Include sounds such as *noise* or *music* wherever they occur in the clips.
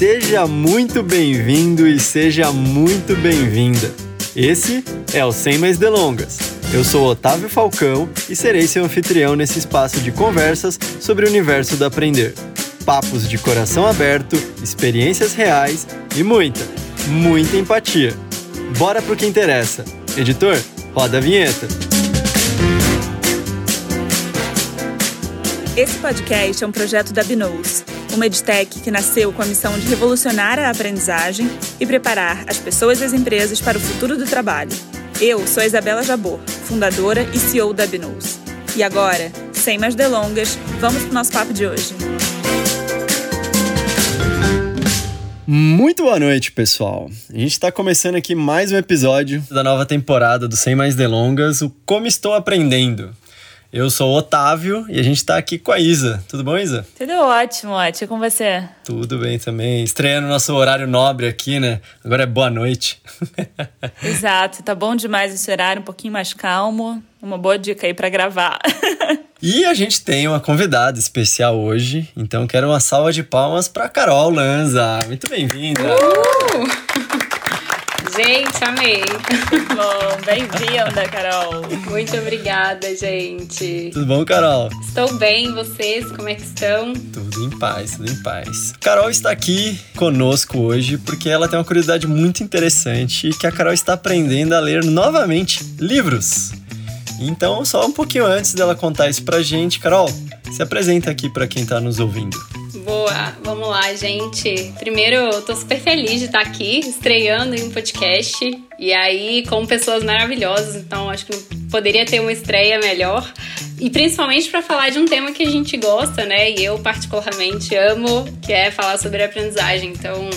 Seja muito bem-vindo e seja muito bem-vinda. Esse é o Sem Mais Delongas. Eu sou Otávio Falcão e serei seu anfitrião nesse espaço de conversas sobre o universo do aprender. Papos de coração aberto, experiências reais e muita, muita empatia. Bora pro que interessa. Editor, roda a vinheta. Esse podcast é um projeto da Binous, uma edtech que nasceu com a missão de revolucionar a aprendizagem e preparar as pessoas e as empresas para o futuro do trabalho. Eu sou a Isabela Jabor, fundadora e CEO da Binous. E agora, sem mais delongas, vamos para o nosso papo de hoje. Muito boa noite, pessoal. A gente está começando aqui mais um episódio da nova temporada do Sem Mais Delongas, o Como Estou Aprendendo. Eu sou o Otávio e a gente tá aqui com a Isa. Tudo bom, Isa? Tudo ótimo, ótimo. com você? Tudo bem também. Estreando nosso horário nobre aqui, né? Agora é boa noite. *laughs* Exato, tá bom demais esse horário, um pouquinho mais calmo. Uma boa dica aí para gravar. *laughs* e a gente tem uma convidada especial hoje, então quero uma salva de palmas para Carol Lanza. Muito bem-vinda. Uh! Gente, amei. Bom, bem-vinda, Carol. Muito obrigada, gente. Tudo bom, Carol? Estou bem, vocês? Como é que estão? Tudo em paz, tudo em paz. Carol está aqui conosco hoje porque ela tem uma curiosidade muito interessante que a Carol está aprendendo a ler novamente livros. Então, só um pouquinho antes dela contar isso pra gente, Carol, se apresenta aqui para quem está nos ouvindo. Boa, vamos lá, gente. Primeiro, eu tô super feliz de estar aqui, estreando em um podcast. E aí, com pessoas maravilhosas, então acho que poderia ter uma estreia melhor. E principalmente para falar de um tema que a gente gosta, né? E eu, particularmente, amo, que é falar sobre aprendizagem. Então,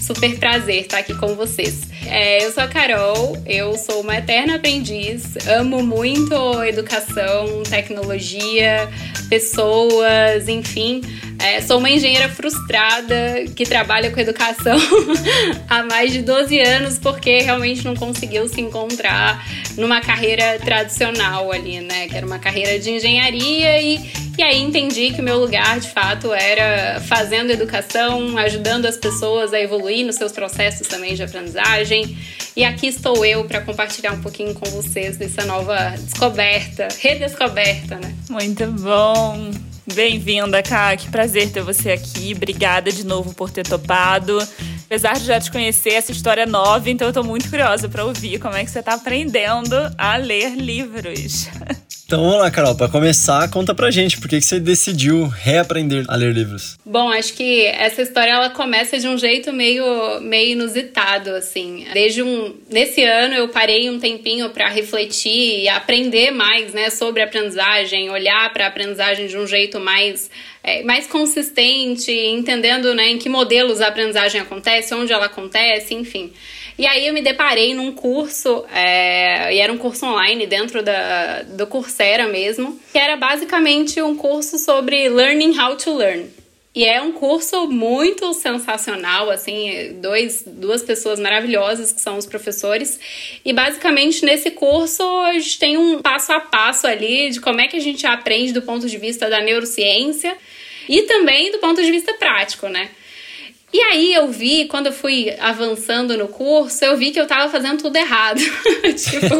super prazer estar aqui com vocês. É, eu sou a Carol, eu sou uma eterna aprendiz, amo muito educação, tecnologia, pessoas, enfim. É, sou uma engenheira frustrada que trabalha com educação *laughs* há mais de 12 anos porque realmente não conseguiu se encontrar numa carreira tradicional ali, né? Que era uma carreira de engenharia e, e aí entendi que o meu lugar de fato era fazendo educação, ajudando as pessoas a evoluir nos seus processos também de aprendizagem. E aqui estou eu para compartilhar um pouquinho com vocês dessa nova descoberta, redescoberta, né? Muito bom! Bem-vinda, Ká. Que prazer ter você aqui. Obrigada de novo por ter topado. Apesar de já te conhecer, essa história é nova, então eu tô muito curiosa para ouvir como é que você tá aprendendo a ler livros. *laughs* Então vamos lá, Carol, para começar, conta pra gente por que, que você decidiu reaprender a ler livros. Bom, acho que essa história ela começa de um jeito meio, meio inusitado, assim. Desde um. Nesse ano eu parei um tempinho para refletir e aprender mais né, sobre aprendizagem, olhar para a aprendizagem de um jeito mais é, mais consistente, entendendo né, em que modelos a aprendizagem acontece, onde ela acontece, enfim. E aí eu me deparei num curso, é, e era um curso online dentro da, do Coursera mesmo, que era basicamente um curso sobre Learning How to Learn. E é um curso muito sensacional, assim, dois, duas pessoas maravilhosas que são os professores. E basicamente nesse curso a gente tem um passo a passo ali de como é que a gente aprende do ponto de vista da neurociência e também do ponto de vista prático, né? E aí eu vi, quando eu fui avançando no curso, eu vi que eu tava fazendo tudo errado. *laughs* tipo,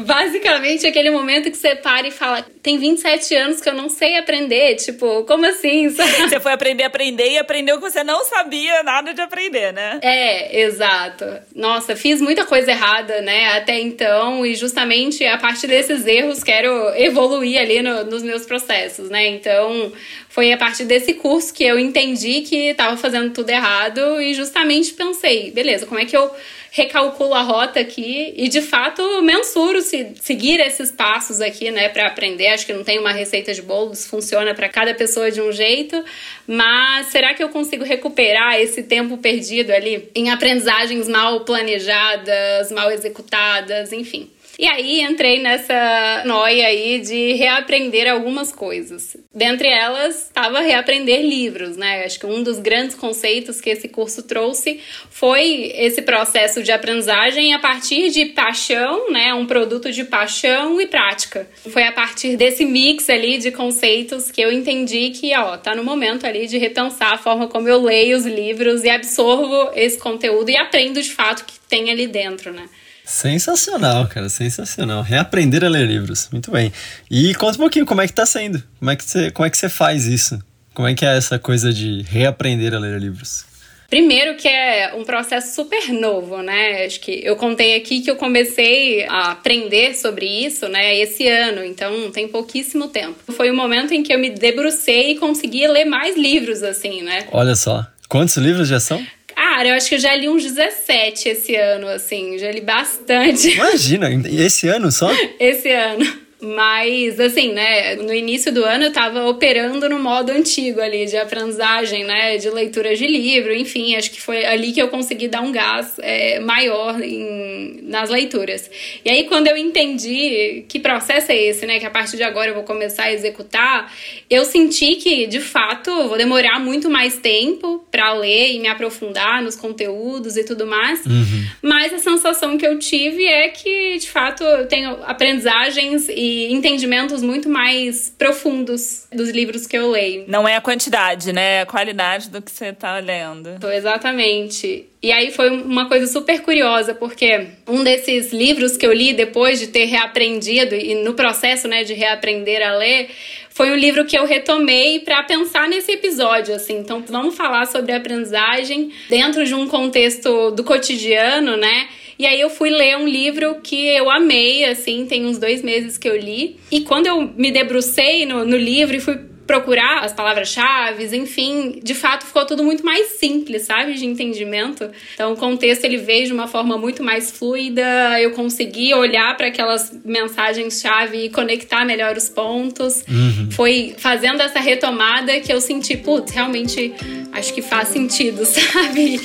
basicamente aquele momento que você para e fala: tem 27 anos que eu não sei aprender. Tipo, como assim? Você foi aprender a aprender e aprendeu que você não sabia nada de aprender, né? É, exato. Nossa, fiz muita coisa errada, né, até então, e justamente a partir desses erros quero evoluir ali no, nos meus processos, né? Então, foi a partir desse curso que eu entendi que estava fazendo tudo errado e justamente pensei, beleza, como é que eu recalculo a rota aqui e de fato mensuro se seguir esses passos aqui, né, para aprender. Acho que não tem uma receita de bolos, funciona para cada pessoa de um jeito, mas será que eu consigo recuperar esse tempo perdido ali em aprendizagens mal planejadas, mal executadas, enfim. E aí entrei nessa noia aí de reaprender algumas coisas. Dentre elas, estava reaprender livros, né? Acho que um dos grandes conceitos que esse curso trouxe foi esse processo de aprendizagem a partir de paixão, né? Um produto de paixão e prática. Foi a partir desse mix ali de conceitos que eu entendi que, ó, tá no momento ali de repensar a forma como eu leio os livros e absorvo esse conteúdo e aprendo de fato que tem ali dentro, né? Sensacional, cara, sensacional. Reaprender a ler livros. Muito bem. E conta um pouquinho como é que tá sendo. Como é que você, como é que você faz isso? Como é que é essa coisa de reaprender a ler livros? Primeiro que é um processo super novo, né? Acho que eu contei aqui que eu comecei a aprender sobre isso, né, esse ano, então tem pouquíssimo tempo. Foi o momento em que eu me debrucei e consegui ler mais livros, assim, né? Olha só. Quantos livros já são? Cara, eu acho que eu já li uns 17 esse ano, assim, já li bastante. Imagina, esse ano só? *laughs* esse ano. Mas, assim, né, no início do ano eu tava operando no modo antigo ali, de aprendizagem, né, de leitura de livro, enfim, acho que foi ali que eu consegui dar um gás é, maior em, nas leituras. E aí, quando eu entendi que processo é esse, né, que a partir de agora eu vou começar a executar, eu senti que, de fato, vou demorar muito mais tempo para ler e me aprofundar nos conteúdos e tudo mais, uhum. mas a sensação que eu tive é que, de fato, eu tenho aprendizagens e e entendimentos muito mais profundos dos livros que eu leio. Não é a quantidade, né? É a qualidade do que você está lendo. Exatamente. E aí foi uma coisa super curiosa, porque um desses livros que eu li depois de ter reaprendido e no processo, né, de reaprender a ler, foi um livro que eu retomei para pensar nesse episódio, assim. Então, vamos falar sobre aprendizagem dentro de um contexto do cotidiano, né? E aí eu fui ler um livro que eu amei, assim, tem uns dois meses que eu li. E quando eu me debrucei no, no livro e fui procurar as palavras-chave, enfim, de fato ficou tudo muito mais simples, sabe, de entendimento. Então o contexto ele veio de uma forma muito mais fluida, eu consegui olhar para aquelas mensagens-chave e conectar melhor os pontos. Uhum. Foi fazendo essa retomada que eu senti, putz, realmente acho que faz sentido, *laughs* sabe?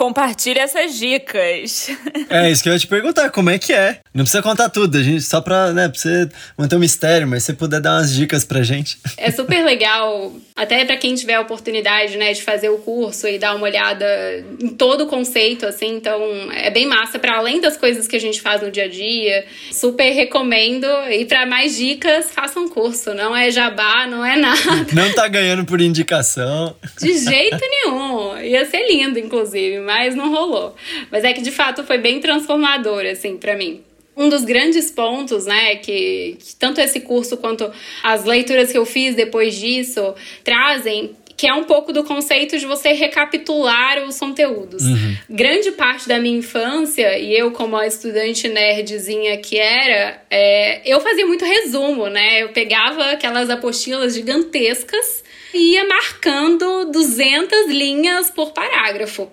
Compartilhe essas dicas. *laughs* É, isso que eu ia te perguntar, como é que é? Não precisa contar tudo, a gente, só pra, né, pra você manter um mistério, mas se você puder dar umas dicas pra gente. É super legal, até para quem tiver a oportunidade, né, de fazer o curso e dar uma olhada em todo o conceito, assim, então é bem massa, para além das coisas que a gente faz no dia a dia, super recomendo. E para mais dicas, faça um curso, não é jabá, não é nada. *laughs* Não tá ganhando por indicação. De jeito nenhum, ia ser lindo, inclusive, mas não rolou. Mas é que de fato foi bem transformador, assim, para mim. Um dos grandes pontos, né, que, que tanto esse curso quanto as leituras que eu fiz depois disso trazem que é um pouco do conceito de você recapitular os conteúdos. Uhum. Grande parte da minha infância, e eu como a estudante nerdzinha que era, é, eu fazia muito resumo, né? Eu pegava aquelas apostilas gigantescas e ia marcando 200 linhas por parágrafo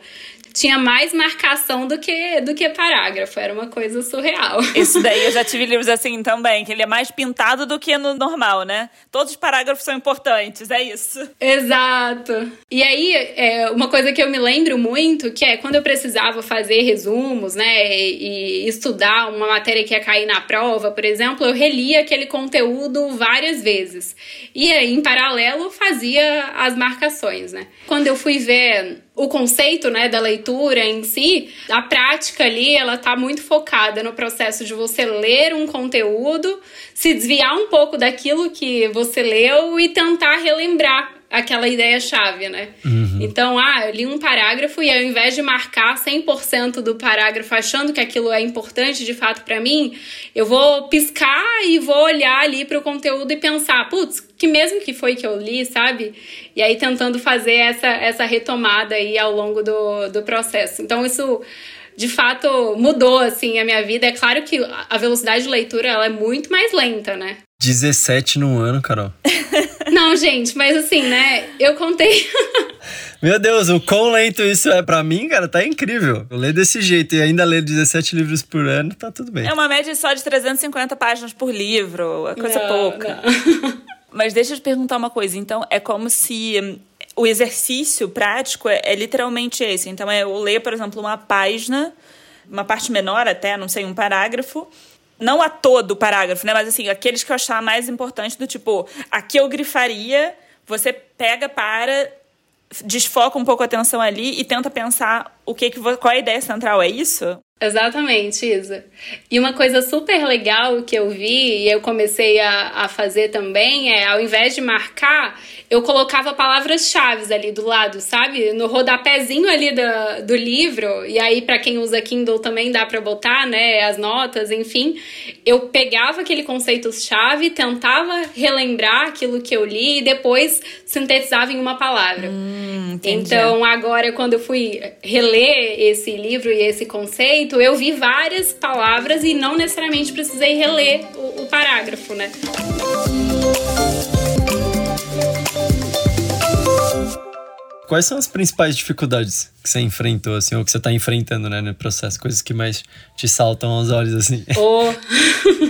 tinha mais marcação do que, do que parágrafo. Era uma coisa surreal. *laughs* Isso daí eu já tive livros assim também, que ele é mais pintado do que no normal, né? Todos os parágrafos são importantes, é isso. Exato. E aí, é, uma coisa que eu me lembro muito, que é quando eu precisava fazer resumos, né, e, e estudar uma matéria que ia cair na prova, por exemplo, eu relia aquele conteúdo várias vezes. E aí, em paralelo, fazia as marcações, né? Quando eu fui ver o conceito, né, da leitura em si, a prática ali, ela tá muito focada no processo de você ler um conteúdo, se desviar um pouco daquilo que você leu e tentar relembrar aquela ideia-chave, né? Uhum. Então, ah, eu li um parágrafo e ao invés de marcar 100% do parágrafo achando que aquilo é importante de fato para mim, eu vou piscar e vou olhar ali para o conteúdo e pensar, putz, que mesmo que foi que eu li, sabe? E aí tentando fazer essa, essa retomada aí ao longo do, do processo. Então, isso de fato mudou assim a minha vida. É claro que a velocidade de leitura ela é muito mais lenta, né? 17 no ano, Carol. *laughs* Não, gente, mas assim, né? Eu contei. *laughs* Meu Deus, o quão lento isso é para mim, cara, tá incrível. Eu ler desse jeito e ainda ler 17 livros por ano, tá tudo bem. É uma média só de 350 páginas por livro, é coisa não, pouca. Não. *laughs* Mas deixa eu te perguntar uma coisa, então, é como se o exercício prático é, é, literalmente esse. Então, é eu ler, por exemplo, uma página, uma parte menor até, não sei, um parágrafo. Não a todo o parágrafo, né? Mas assim, aqueles que eu achar mais importante do tipo, aqui eu grifaria, você pega para desfoca um pouco a atenção ali e tenta pensar o que, que qual é a ideia central, é isso? Exatamente, Isa. E uma coisa super legal que eu vi e eu comecei a, a fazer também é, ao invés de marcar, eu colocava palavras-chave ali do lado, sabe? No rodapézinho ali do, do livro, e aí para quem usa Kindle também dá para botar, né, as notas, enfim. Eu pegava aquele conceito-chave, tentava relembrar aquilo que eu li e depois sintetizava em uma palavra. Hum, então, agora, quando eu fui reler esse livro e esse conceito, eu vi várias palavras e não necessariamente precisei reler o, o parágrafo, né? Quais são as principais dificuldades que você enfrentou, assim, ou que você está enfrentando, né, no processo? Coisas que mais te saltam aos olhos, assim? Oh.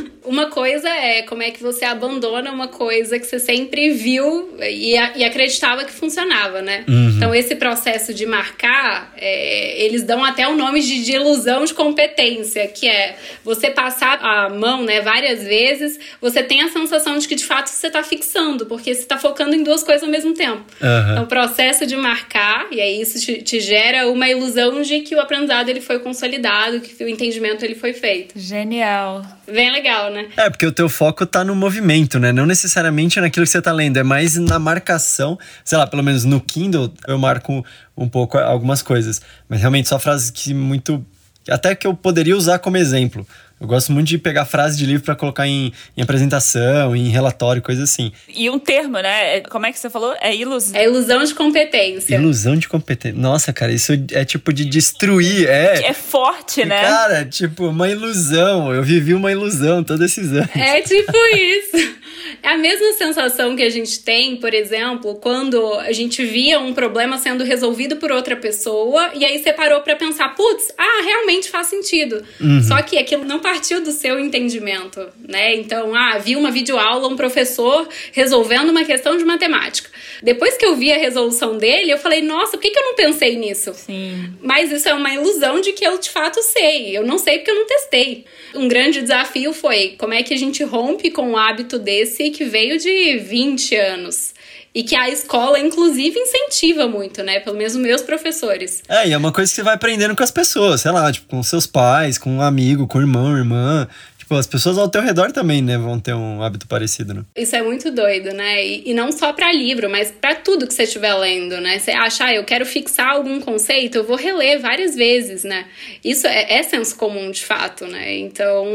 *laughs* uma coisa é como é que você abandona uma coisa que você sempre viu e, e acreditava que funcionava, né? Uhum. Então, esse processo de marcar, é, eles dão até o nome de, de, ilusão de competência, que é você passar a mão né, várias vezes, você tem a sensação de que de fato você está fixando, porque você está focando em duas coisas ao mesmo tempo. Uhum. Então, o processo de marcar, e aí isso te, te gera uma ilusão de que o aprendizado ele foi consolidado, que o entendimento ele foi feito. Genial. Bem legal, né? É, porque o teu foco tá no movimento, né? Não necessariamente naquilo que você tá lendo, é mais na marcação. Sei lá, pelo menos no Kindle eu marco um pouco algumas coisas. Mas realmente só frases que muito. Até que eu poderia usar como exemplo. Eu gosto muito de pegar frases de livro para colocar em, em, apresentação, em relatório, coisa assim. E um termo, né? É, como é que você falou? É ilusão. É ilusão de competência. Ilusão de competência. Nossa, cara, isso é tipo de destruir. É, é forte, né? Cara, tipo, uma ilusão. Eu vivi uma ilusão todos esses anos. É tipo isso. É a mesma sensação que a gente tem, por exemplo, quando a gente via um problema sendo resolvido por outra pessoa e aí você parou para pensar, putz, ah, realmente faz sentido. Uhum. Só que aquilo não partiu do seu entendimento, né? Então, ah, vi uma videoaula, um professor resolvendo uma questão de matemática. Depois que eu vi a resolução dele, eu falei, nossa, por que, que eu não pensei nisso? Sim. Mas isso é uma ilusão de que eu de fato sei. Eu não sei porque eu não testei. Um grande desafio foi como é que a gente rompe com um hábito desse que veio de 20 anos e que a escola, inclusive, incentiva muito, né? Pelo menos os meus professores. É, e é uma coisa que você vai aprendendo com as pessoas, sei lá, tipo, com seus pais, com um amigo, com irmão, irmã. Tipo, as pessoas ao teu redor também, né, vão ter um hábito parecido, né? Isso é muito doido, né? E, e não só para livro, mas para tudo que você estiver lendo, né? Você acha, ah, eu quero fixar algum conceito, eu vou reler várias vezes, né? Isso é, é senso comum, de fato, né? Então,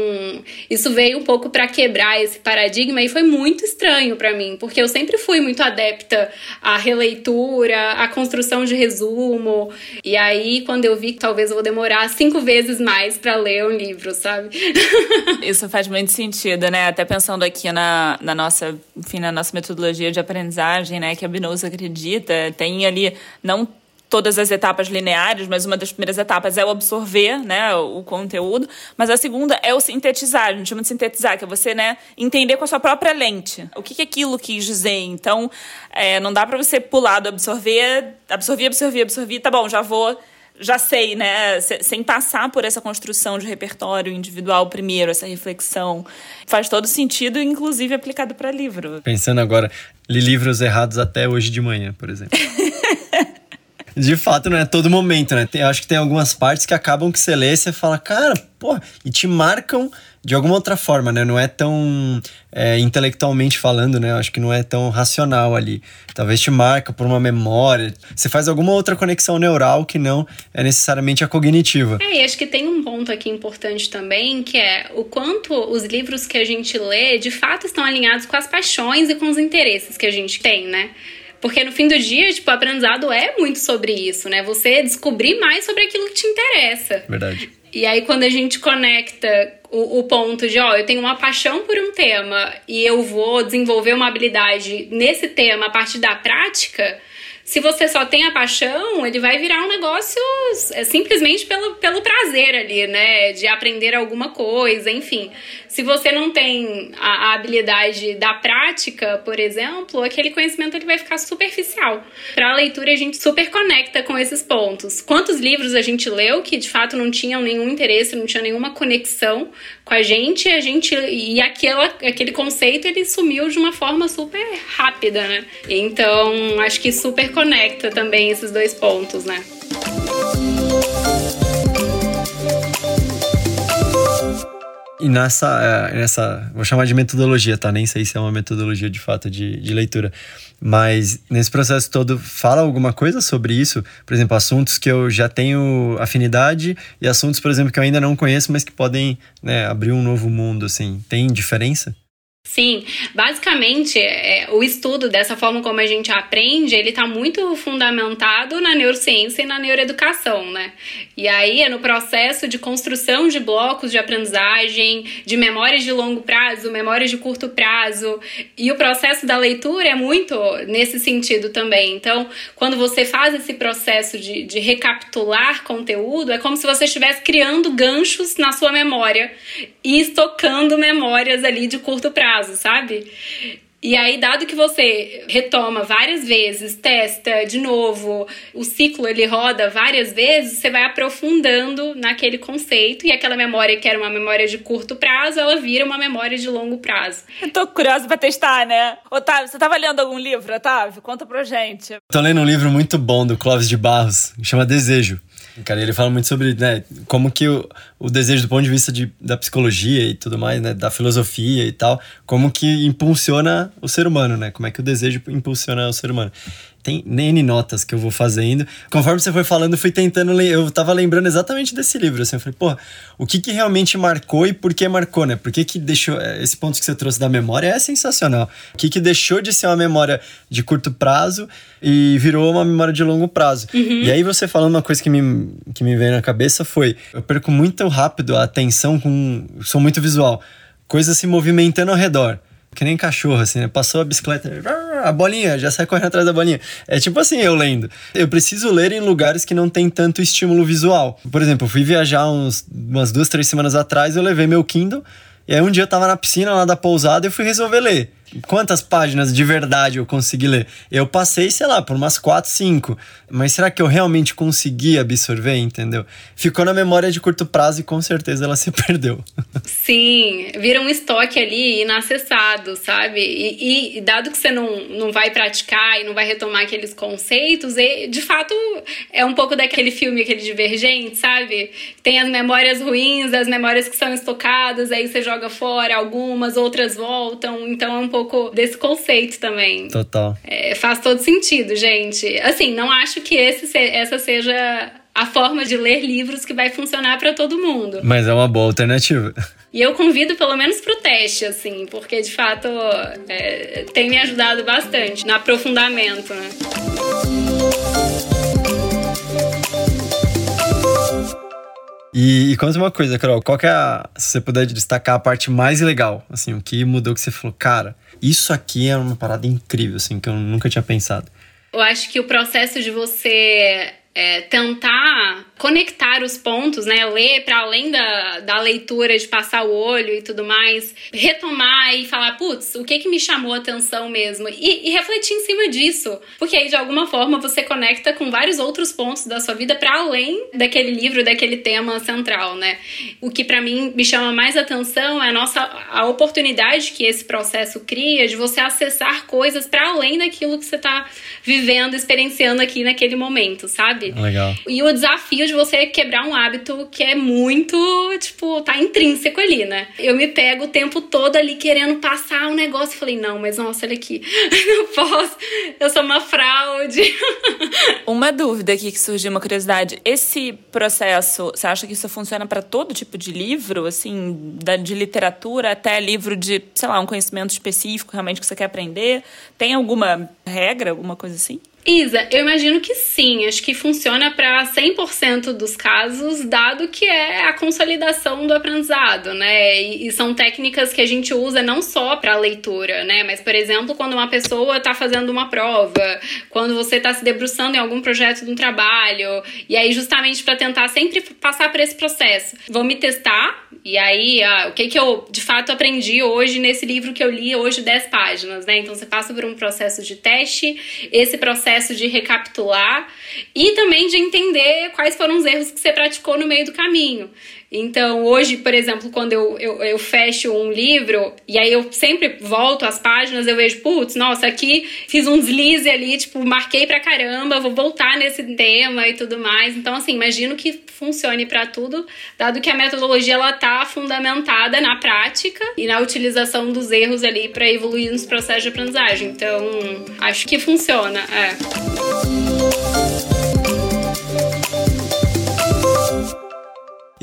isso veio um pouco para quebrar esse paradigma e foi muito estranho para mim, porque eu sempre fui muito adepta à releitura, à construção de resumo. E aí, quando eu vi que talvez eu vou demorar cinco vezes mais para ler um livro, sabe? *laughs* Isso faz muito sentido, né? Até pensando aqui na, na nossa, enfim, na nossa metodologia de aprendizagem, né? Que a Binous acredita, tem ali não todas as etapas lineares, mas uma das primeiras etapas é o absorver, né, o conteúdo, mas a segunda é o sintetizar, a gente chama de sintetizar, que é você, né, entender com a sua própria lente o que, que aquilo quis dizer. Então, é, não dá para você pular do absorver, absorver, absorver, absorver, tá bom, já vou já sei, né? Sem passar por essa construção de repertório individual primeiro, essa reflexão. Faz todo sentido, inclusive aplicado para livro. Pensando agora, li livros errados até hoje de manhã, por exemplo. *laughs* de fato, não é todo momento, né? Tem, acho que tem algumas partes que acabam que você lê e você fala, cara, porra, e te marcam de alguma outra forma, né? Não é tão é, intelectualmente falando, né? Acho que não é tão racional ali. Talvez te marca por uma memória. Você faz alguma outra conexão neural que não é necessariamente a cognitiva. É, e acho que tem um ponto aqui importante também, que é o quanto os livros que a gente lê de fato estão alinhados com as paixões e com os interesses que a gente tem, né? Porque no fim do dia, tipo, o aprendizado é muito sobre isso, né? Você descobrir mais sobre aquilo que te interessa. Verdade. E aí, quando a gente conecta o, o, ponto de, ó, eu tenho uma paixão por um tema e eu vou desenvolver uma habilidade nesse tema a partir da prática, se você só tem a paixão, ele vai virar um negócio é, simplesmente pelo, pelo prazer ali, né? De aprender alguma coisa, enfim. Se você não tem a, a habilidade da prática, por exemplo, aquele conhecimento ele vai ficar superficial. Para a leitura, a gente super conecta com esses pontos. Quantos livros a gente leu que de fato não tinham nenhum interesse, não tinha nenhuma conexão com a gente, a gente e aquela, aquele conceito ele sumiu de uma forma super rápida, né? Então, acho que super conecta também esses dois pontos, né? E nessa, é, nessa, vou chamar de metodologia, tá? Nem sei se é uma metodologia de fato de, de leitura. Mas nesse processo todo, fala alguma coisa sobre isso? Por exemplo, assuntos que eu já tenho afinidade e assuntos, por exemplo, que eu ainda não conheço, mas que podem né, abrir um novo mundo, assim. Tem diferença? Sim, basicamente é, o estudo dessa forma como a gente aprende, ele está muito fundamentado na neurociência e na neuroeducação, né? E aí é no processo de construção de blocos de aprendizagem, de memórias de longo prazo, memórias de curto prazo, e o processo da leitura é muito nesse sentido também. Então, quando você faz esse processo de, de recapitular conteúdo, é como se você estivesse criando ganchos na sua memória e estocando memórias ali de curto prazo prazo, sabe? E aí, dado que você retoma várias vezes, testa de novo, o ciclo ele roda várias vezes, você vai aprofundando naquele conceito e aquela memória que era uma memória de curto prazo, ela vira uma memória de longo prazo. Eu tô curiosa pra testar, né? Otávio, você tava lendo algum livro, Otávio? Conta pra gente. Tô lendo um livro muito bom do Clóvis de Barros, que chama Desejo. Cara, ele fala muito sobre né, como que o, o desejo do ponto de vista de, da psicologia e tudo mais, né, da filosofia e tal, como que impulsiona o ser humano, né? Como é que o desejo impulsiona o ser humano tem N notas que eu vou fazendo. Conforme você foi falando, eu fui tentando. Eu tava lembrando exatamente desse livro. Assim, eu falei, pô, o que que realmente marcou e por que marcou, né? Por que que deixou. É, esse ponto que você trouxe da memória é sensacional. O que que deixou de ser uma memória de curto prazo e virou uma memória de longo prazo. Uhum. E aí você falando uma coisa que me, que me veio na cabeça foi: eu perco muito rápido a atenção com. Sou muito visual. Coisas se movimentando ao redor. Que nem cachorro, assim, né? Passou a bicicleta, a bolinha, já sai correndo atrás da bolinha. É tipo assim, eu lendo. Eu preciso ler em lugares que não tem tanto estímulo visual. Por exemplo, eu fui viajar uns, umas duas, três semanas atrás, eu levei meu Kindle, e aí um dia eu tava na piscina lá da pousada e eu fui resolver ler quantas páginas de verdade eu consegui ler? Eu passei, sei lá, por umas 4, 5. Mas será que eu realmente consegui absorver, entendeu? Ficou na memória de curto prazo e com certeza ela *laughs* se perdeu. Sim, vira um estoque ali inacessado, sabe? E, e, dado que você não, não vai praticar e não vai retomar aqueles conceitos, e, de fato é um pouco daquele filme, aquele divergente, sabe? Tem as memórias ruins, as memórias que são estocadas, aí você joga fora algumas, outras voltam. Então é um pouco desse conceito também. Total. É, faz todo sentido, gente. Assim, não acho que esse, essa seja a forma de ler livros que vai funcionar para todo mundo. Mas é uma boa alternativa. *laughs* E eu convido pelo menos pro teste, assim, porque de fato é, tem me ajudado bastante no aprofundamento, né? E, e conta uma coisa, Carol, qual que é a, se você puder destacar a parte mais legal, assim, o que mudou que você falou, cara, isso aqui é uma parada incrível, assim, que eu nunca tinha pensado. Eu acho que o processo de você é, tentar conectar os pontos, né? Ler para além da, da leitura de passar o olho e tudo mais, retomar e falar, putz, o que que me chamou a atenção mesmo? E, e, refletir em cima disso, porque aí de alguma forma você conecta com vários outros pontos da sua vida para além daquele livro, daquele tema central, né? O que para mim me chama mais atenção é a nossa a oportunidade que esse processo cria de você acessar coisas para além daquilo que você tá vivendo, experienciando aqui naquele momento, sabe? sabe? Legal. E o desafio de você quebrar um hábito que é muito, tipo, tá intrínseco ali, né? Eu me pego o tempo todo ali querendo passar um negócio. Falei, não, mas nossa, olha aqui, *laughs* não posso, eu sou uma fraude. *laughs* Uma dúvida aqui que surgiu, uma curiosidade. Esse processo, você acha que isso funciona para todo tipo de livro, assim, de literatura até livro de, sei lá, um conhecimento específico realmente que você quer aprender? Tem alguma regra, alguma coisa assim? Isa, eu imagino que sim. Acho que funciona para 100% dos casos, dado que é a consolidação do aprendizado, né? E, e são técnicas que a gente usa não só para leitura, né? Mas, por exemplo, quando uma pessoa está fazendo uma prova, quando você está se debruçando em algum projeto de um trabalho, e aí justamente para tentar sempre passar por esse processo. Vou me testar, e aí o que, que eu de fato aprendi hoje nesse livro que eu li hoje, 10 páginas, né? Então você passa por um processo de teste, esse processo de recapitular e também de entender quais foram os erros que você praticou no meio do caminho. Então, hoje, por exemplo, quando eu, eu, eu, fecho um livro e aí eu sempre volto às páginas, eu vejo, putz, nossa, aqui fiz um deslize ali, tipo, marquei pra caramba, vou voltar nesse tema e tudo mais. Então, assim, imagino que funcione para tudo, dado que a metodologia ela tá fundamentada na prática e na utilização dos erros ali para evoluir nos processos de aprendizagem. Então, acho que funciona. É.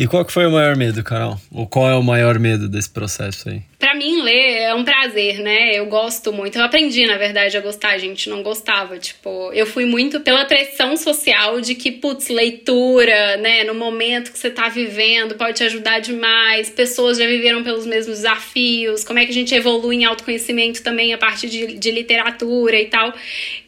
E qual que foi o maior medo, Carol? Ou qual é o maior medo desse processo aí? Para mim, ler é um prazer, né? Eu gosto muito. Eu aprendi, na verdade, a gostar. Gente não gostava. Tipo, eu fui muito pela pressão social de que, putz, leitura, né? No momento que você tá vivendo, pode te ajudar demais. Pessoas já viveram pelos mesmos desafios. Como é que a gente evolui em autoconhecimento também a partir de, de literatura e tal.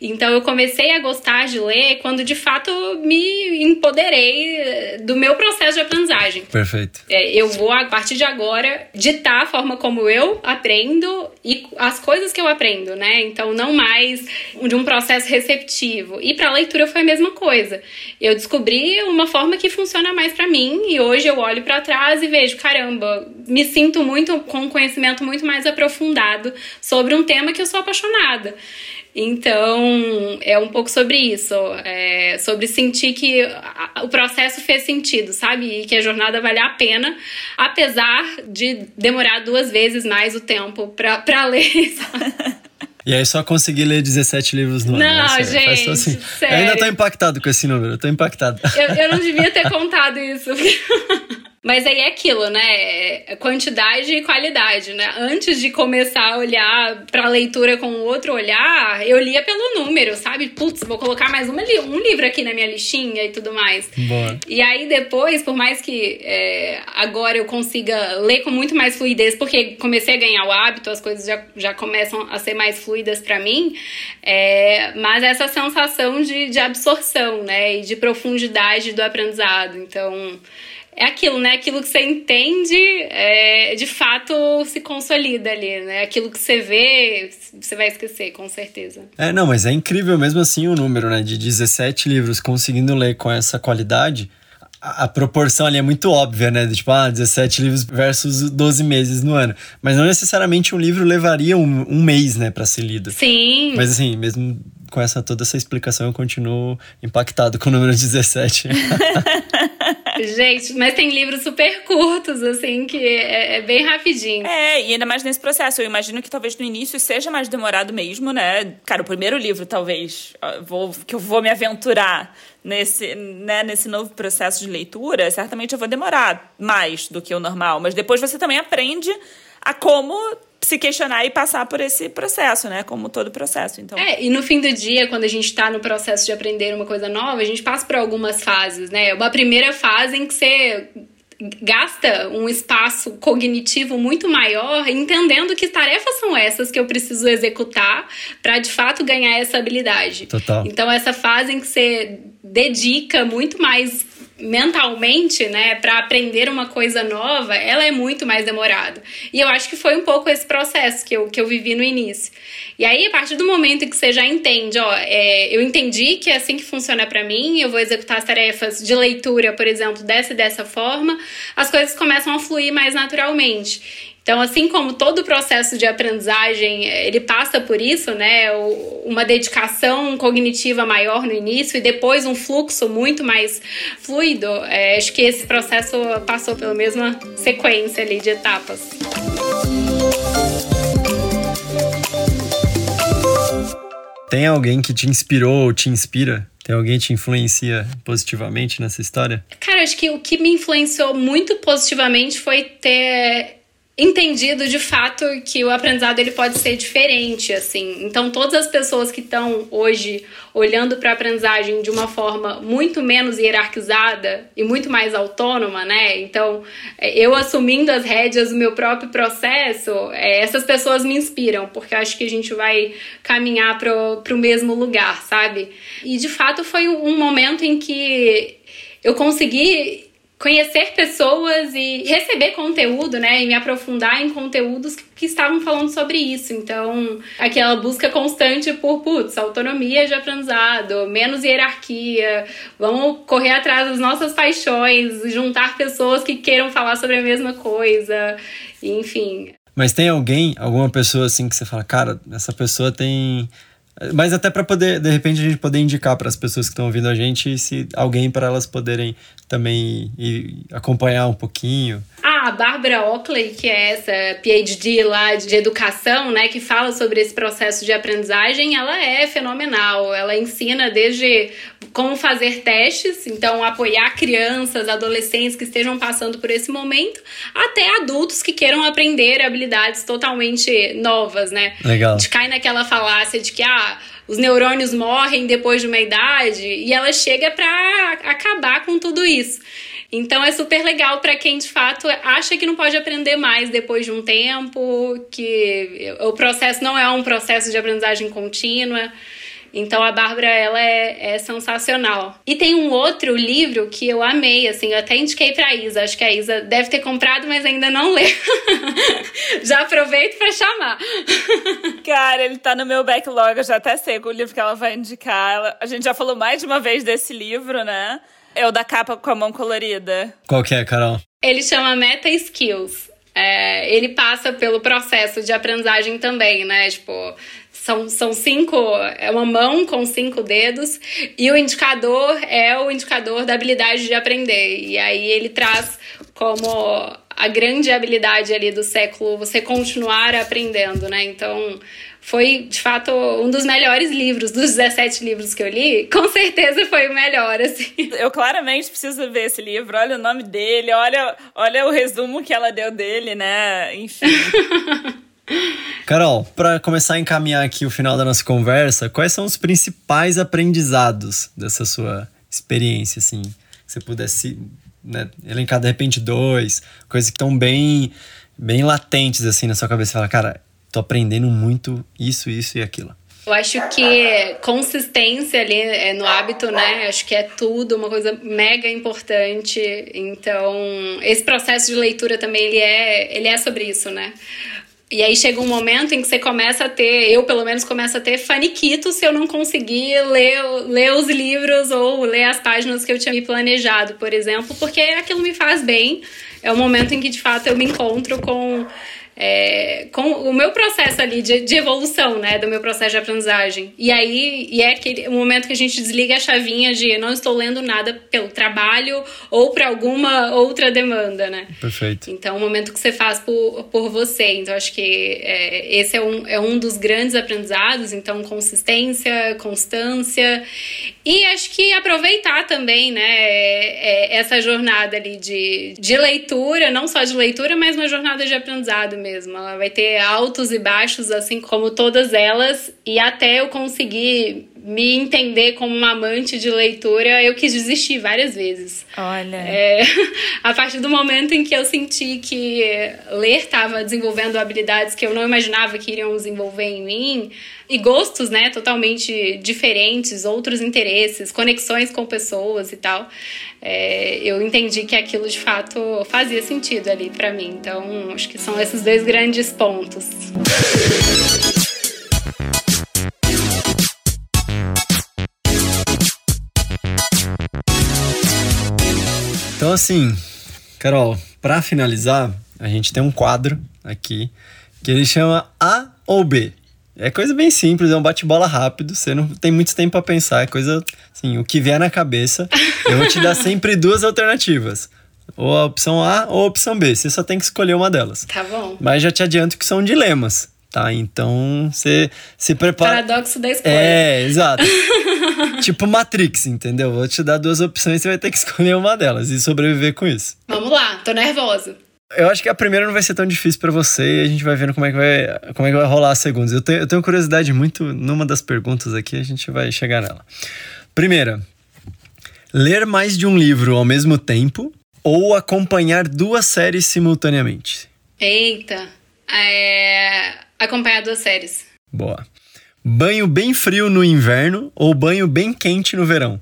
Então, eu comecei a gostar de ler quando, de fato, me empoderei do meu processo de aprendizagem. Perfeito. É, eu vou, a partir de agora, ditar a forma como como eu aprendo e as coisas que eu aprendo, né? Então, não mais de um processo receptivo. E para leitura foi a mesma coisa. Eu descobri uma forma que funciona mais para mim e hoje eu olho para trás e vejo, caramba, me sinto muito com um conhecimento muito mais aprofundado sobre um tema que eu sou apaixonada. Então, é um pouco sobre isso, é sobre sentir que o processo fez sentido, sabe? E que a jornada vale a pena, apesar de demorar duas vezes mais o tempo para ler. *laughs* E aí só consegui ler 17 livros no ano. Não, né? gente, assim. Eu ainda tô impactado com esse número, eu tô impactado. Eu, eu não *laughs* devia ter contado isso. Mas aí é aquilo, né? É quantidade e qualidade, né? Antes de começar a olhar pra leitura com outro olhar, eu lia pelo número, sabe? Putz, vou colocar mais uma, um livro aqui na minha listinha e tudo mais. Boa. E aí depois, por mais que é, agora eu consiga ler com muito mais fluidez, porque comecei a ganhar o hábito, as coisas já, já começam a ser mais fluidas para mim, é, mas essa sensação de, de absorção, né? E de profundidade do aprendizado. Então é aquilo, né? Aquilo que você entende, é, de fato se consolida ali, né? Aquilo que você vê, você vai esquecer, com certeza. É, não, mas é incrível mesmo assim o número, né? De 17 livros conseguindo ler com essa qualidade. A, a proporção ali é muito óbvia, né? De, tipo, ah, 17 livros versus 12 meses no ano. Mas não necessariamente um livro levaria um, um mês, né, pra ser lido. Sim. Mas assim, mesmo com essa toda essa explicação, eu continuo impactado com o número 17. *laughs* Gente, mas tem livros super curtos, assim, que é, é, bem rapidinho. É, e ainda mais nesse processo. Eu imagino que talvez no início seja mais demorado mesmo, né? Cara, o primeiro livro, talvez, vou, que eu vou me aventurar nesse, né, nesse novo processo de leitura, certamente eu vou demorar mais do que o normal. Mas depois você também aprende a como se questionar e passar por esse processo, né? Como todo processo. Então. É, e no fim do dia, quando a gente está no processo de aprender uma coisa nova, a gente passa por algumas fases, né? Uma primeira fase em que você gasta um espaço cognitivo muito maior entendendo que tarefas são essas que eu preciso executar para de fato ganhar essa habilidade. Total. Então essa fase em que você dedica muito mais mentalmente, né, para aprender uma coisa nova, ela é muito mais demorada. E eu acho que foi um pouco esse processo que eu, que eu vivi no início. E aí, a partir do momento que você já entende, ó, é, eu entendi que é assim que funciona para mim, eu vou executar as tarefas de leitura, por exemplo, dessa e dessa forma, as coisas começam a fluir mais naturalmente. Então, assim como todo o processo de aprendizagem, eh, ele passa por isso, né? Uma dedicação cognitiva maior no início e depois um fluxo muito mais fluido. É, acho que esse processo passou pela mesma sequência ali de etapas. Tem alguém que te inspirou ou te inspira? Tem alguém que te influencia positivamente nessa história? Cara, acho que o que me influenciou muito positivamente foi ter entendido de fato que o aprendizado ele pode ser diferente, assim. Então, todas as pessoas que estão hoje olhando para a aprendizagem de uma forma muito menos hierarquizada e muito mais autônoma, né? Então, é, eu assumindo as rédeas do meu próprio processo, é, essas pessoas me inspiram, porque acho que a gente vai caminhar para o mesmo lugar, sabe? E de fato foi um momento em que eu consegui conhecer pessoas e receber conteúdo, né? E me aprofundar em conteúdos que, que, estavam falando sobre isso. Então, aquela busca constante por, putz, autonomia de aprendizado, menos hierarquia, vamos correr atrás das nossas paixões, juntar pessoas que queiram falar sobre a mesma coisa, enfim. Mas tem alguém, alguma pessoa assim que você fala, cara, essa pessoa tem mas até para poder, de repente, a gente poder indicar para as pessoas que estão ouvindo a gente se alguém para elas poderem também acompanhar um pouquinho. Ah, a Bárbara Oakley, que é essa PhD lá de educação, né, que fala sobre esse processo de aprendizagem, ela é fenomenal. Ela ensina desde como fazer testes, então apoiar crianças, adolescentes que estejam passando por esse momento, até adultos que queiram aprender habilidades totalmente novas, né? Legal. De cair naquela falácia de que ah, os neurônios morrem depois de uma idade e ela chega para acabar com tudo isso. Então é super legal para quem de fato acha que não pode aprender mais depois de um tempo, que o processo não é um processo de aprendizagem contínua. Então a Bárbara, ela é, é, sensacional. E tem um outro livro que eu amei, assim, eu até indiquei pra Isa. Acho que a Isa deve ter comprado, mas ainda não lê. *laughs* já aproveito para chamar. *laughs* Cara, ele tá no meu backlog, eu já até sei o livro que ela vai indicar. A gente já falou mais de uma vez desse livro, né? É o da capa com a mão colorida. Qual que é, Carol? Ele chama Meta Skills. É, ele passa pelo processo de aprendizagem também, né? Tipo, são, são cinco, é uma mão com cinco dedos, e o indicador é o indicador da habilidade de aprender. E aí ele traz como a grande habilidade ali do século você continuar aprendendo, né? Então, foi de fato um dos melhores livros, dos 17 livros que eu li, com certeza foi o melhor, assim. Eu claramente preciso ver esse livro, olha o nome dele, olha, olha o resumo que ela deu dele, né? Enfim. *laughs* Carol, para começar a encaminhar aqui o final da nossa conversa, quais são os principais aprendizados dessa sua experiência, assim? Se você pudesse né, elencar de repente dois, coisas que estão bem, bem latentes assim na sua cabeça, falar, cara, tô aprendendo muito isso, isso e aquilo. Eu acho que consistência ali é no hábito, né? Acho que é tudo, uma coisa mega importante. Então, esse processo de leitura também ele é, ele é sobre isso, né? E aí chega um momento em que você começa a ter, eu pelo menos começo a ter faniquito se eu não conseguir ler, ler os livros ou ler as páginas que eu tinha planejado, por exemplo, porque aquilo me faz bem. É o momento em que de fato eu me encontro com é, com o meu processo ali de, de, evolução, né, do meu processo de aprendizagem. E aí, e é aquele o momento que a gente desliga a chavinha de não estou lendo nada pelo trabalho ou para alguma outra demanda, né? Perfeito. Então, o momento que você faz por, por você. Então, acho que é, esse é um, é um dos grandes aprendizados. Então, consistência, constância e acho que aproveitar também, né, é, é essa jornada ali de, de leitura, não só de leitura, mas uma jornada de aprendizado mesmo. Ela vai ter altos e baixos, assim como todas elas, e até eu conseguir me entender como uma amante de leitura, eu quis desistir várias vezes. Olha. É, *laughs* a partir do momento em que eu senti que ler estava desenvolvendo habilidades que eu não imaginava que iriam desenvolver em mim, e gostos, né, totalmente diferentes, outros interesses, conexões com pessoas e tal, é, eu entendi que aquilo de fato fazia sentido ali para mim. Então, acho que são esses dois grandes pontos. Então, assim, Carol, para finalizar, a gente tem um quadro aqui que ele chama A ou B. É coisa bem simples, é um bate-bola rápido, você não tem muito tempo para pensar, é coisa assim, o que vier na cabeça. Eu vou te dar *laughs* sempre duas alternativas. Ou a opção A ou a opção B. Você só tem que escolher uma delas. Tá bom. Mas já te adianto que são dilemas, tá? Então você se prepara. Paradoxo da escolha. É, exato. *laughs* tipo Matrix, entendeu? Vou te dar duas opções e você vai ter que escolher uma delas e sobreviver com isso. Vamos lá, tô nervosa. Eu acho que a primeira não vai ser tão difícil para você e a gente vai vendo como é que vai, como é que vai rolar a segunda. Eu tenho, eu tenho curiosidade muito numa das perguntas aqui, a gente vai chegar nela. Primeira, ler mais de um livro ao mesmo tempo ou acompanhar duas séries simultaneamente? Eita, é... acompanhar duas séries. Boa. Banho bem frio no inverno ou banho bem quente no verão?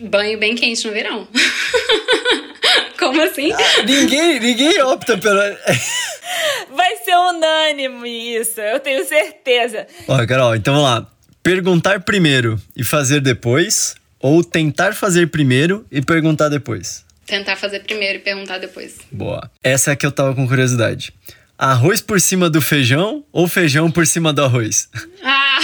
Banho bem quente no verão. *laughs* Como assim? Ah, ninguém, ninguém opta pela. *laughs* Vai ser unânime isso, eu tenho certeza. Ó, Carol, então vamos lá. Perguntar primeiro e fazer depois, ou tentar fazer primeiro e perguntar depois? Tentar fazer primeiro e perguntar depois. Boa. Essa é a que eu tava com curiosidade. Arroz por cima do feijão ou feijão por cima do arroz? Ah,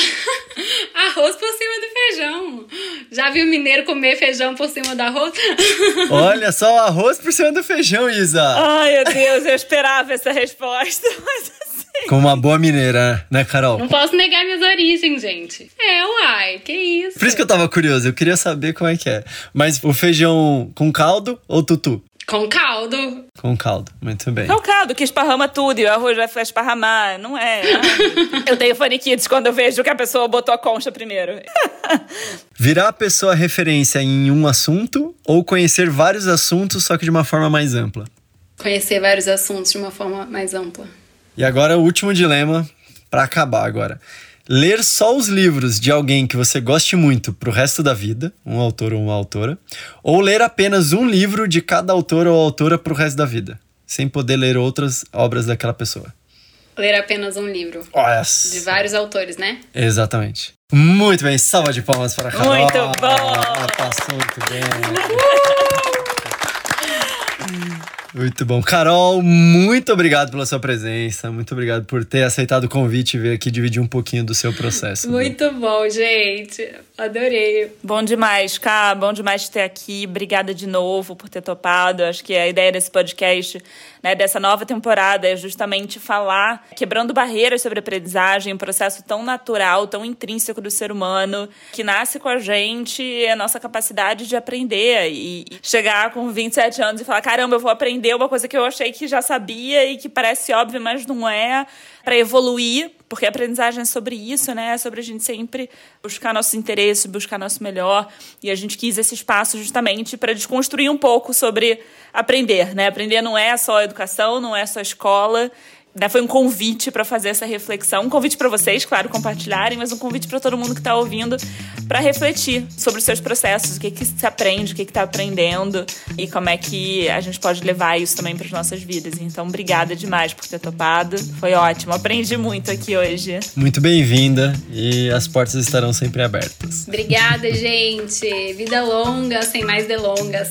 *laughs* arroz por cima do feijão. Já viu mineiro comer feijão por cima do arroz? *laughs* Olha só, arroz por cima do feijão, Isa. Ai, meu Deus, eu esperava essa resposta, *laughs* mas assim... Como uma boa mineira, né, Carol? Não posso negar minhas origens, gente. É, uai, que isso. Por isso que eu tava curioso, eu queria saber como é que é. Mas o feijão com caldo ou tutu? Com caldo. Com caldo, muito bem. O caldo que esparrama tudo e o arroz vai esparramar, não é? *laughs* eu tenho faniquites quando eu vejo que a pessoa botou a concha primeiro. *laughs* Virar a pessoa referência em um assunto ou conhecer vários assuntos, só que de uma forma mais ampla? Conhecer vários assuntos de uma forma mais ampla. E agora o último dilema para acabar agora ler só os livros de alguém que você goste muito pro resto da vida, um autor ou uma autora, ou ler apenas um livro de cada autor ou autora pro resto da vida, sem poder ler outras obras daquela pessoa. Ler apenas um livro. Yes. De vários autores, né? Exatamente. Muito bem, salva de palmas para a Carol. Muito bom! Passou muito bem. Muito bom. Carol, muito obrigado pela sua presença. Muito obrigado por ter aceitado o convite e vir aqui dividir um pouquinho do seu processo. Muito né? bom, gente. Adorei. Bom demais, Cá. Bom demais ter aqui. Obrigada de novo por ter topado. Acho que a ideia desse podcast, né, dessa nova temporada, é justamente falar, quebrando barreiras sobre aprendizagem, um processo tão natural, tão intrínseco do ser humano, que nasce com a gente, a nossa capacidade de aprender e chegar com 27 anos e falar: caramba, eu vou aprender uma coisa que eu achei que já sabia e que parece óbvio, mas não é, para evoluir, porque a aprendizagem é sobre isso, né? É sobre a gente sempre buscar nossos interesses, buscar nosso melhor. E a gente quis esse espaço justamente para desconstruir um pouco sobre aprender, né? Aprender não é só educação, não é só escola foi um convite para fazer essa reflexão, um convite para vocês, claro, compartilharem, mas um convite para todo mundo que está ouvindo para refletir sobre os seus processos, o que que se aprende, o que que está aprendendo e como é que a gente pode levar isso também para as nossas vidas. Então, obrigada demais por ter topado, foi ótimo, aprendi muito aqui hoje. Muito bem-vinda e as portas estarão sempre abertas. Obrigada, gente. Vida longa, sem mais delongas.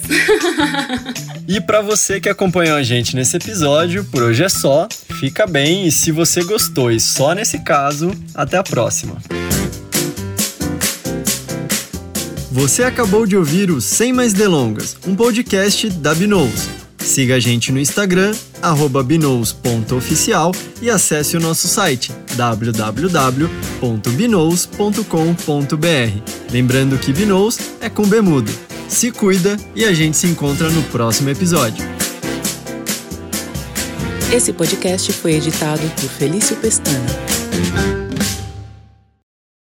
e para você que acompanhou a gente nesse episódio, por hoje é só. Fica bem e se você gostou, e só nesse caso, até a próxima. Você acabou de ouvir o Sem Mais Delongas, um podcast da Binous. Siga a gente no Instagram, binous.oficial e acesse o nosso site www.binous.com.br. Lembrando que Binous é com Bemudo. Se cuida e a gente se encontra no próximo episódio. Esse podcast foi editado por Felício Pestana.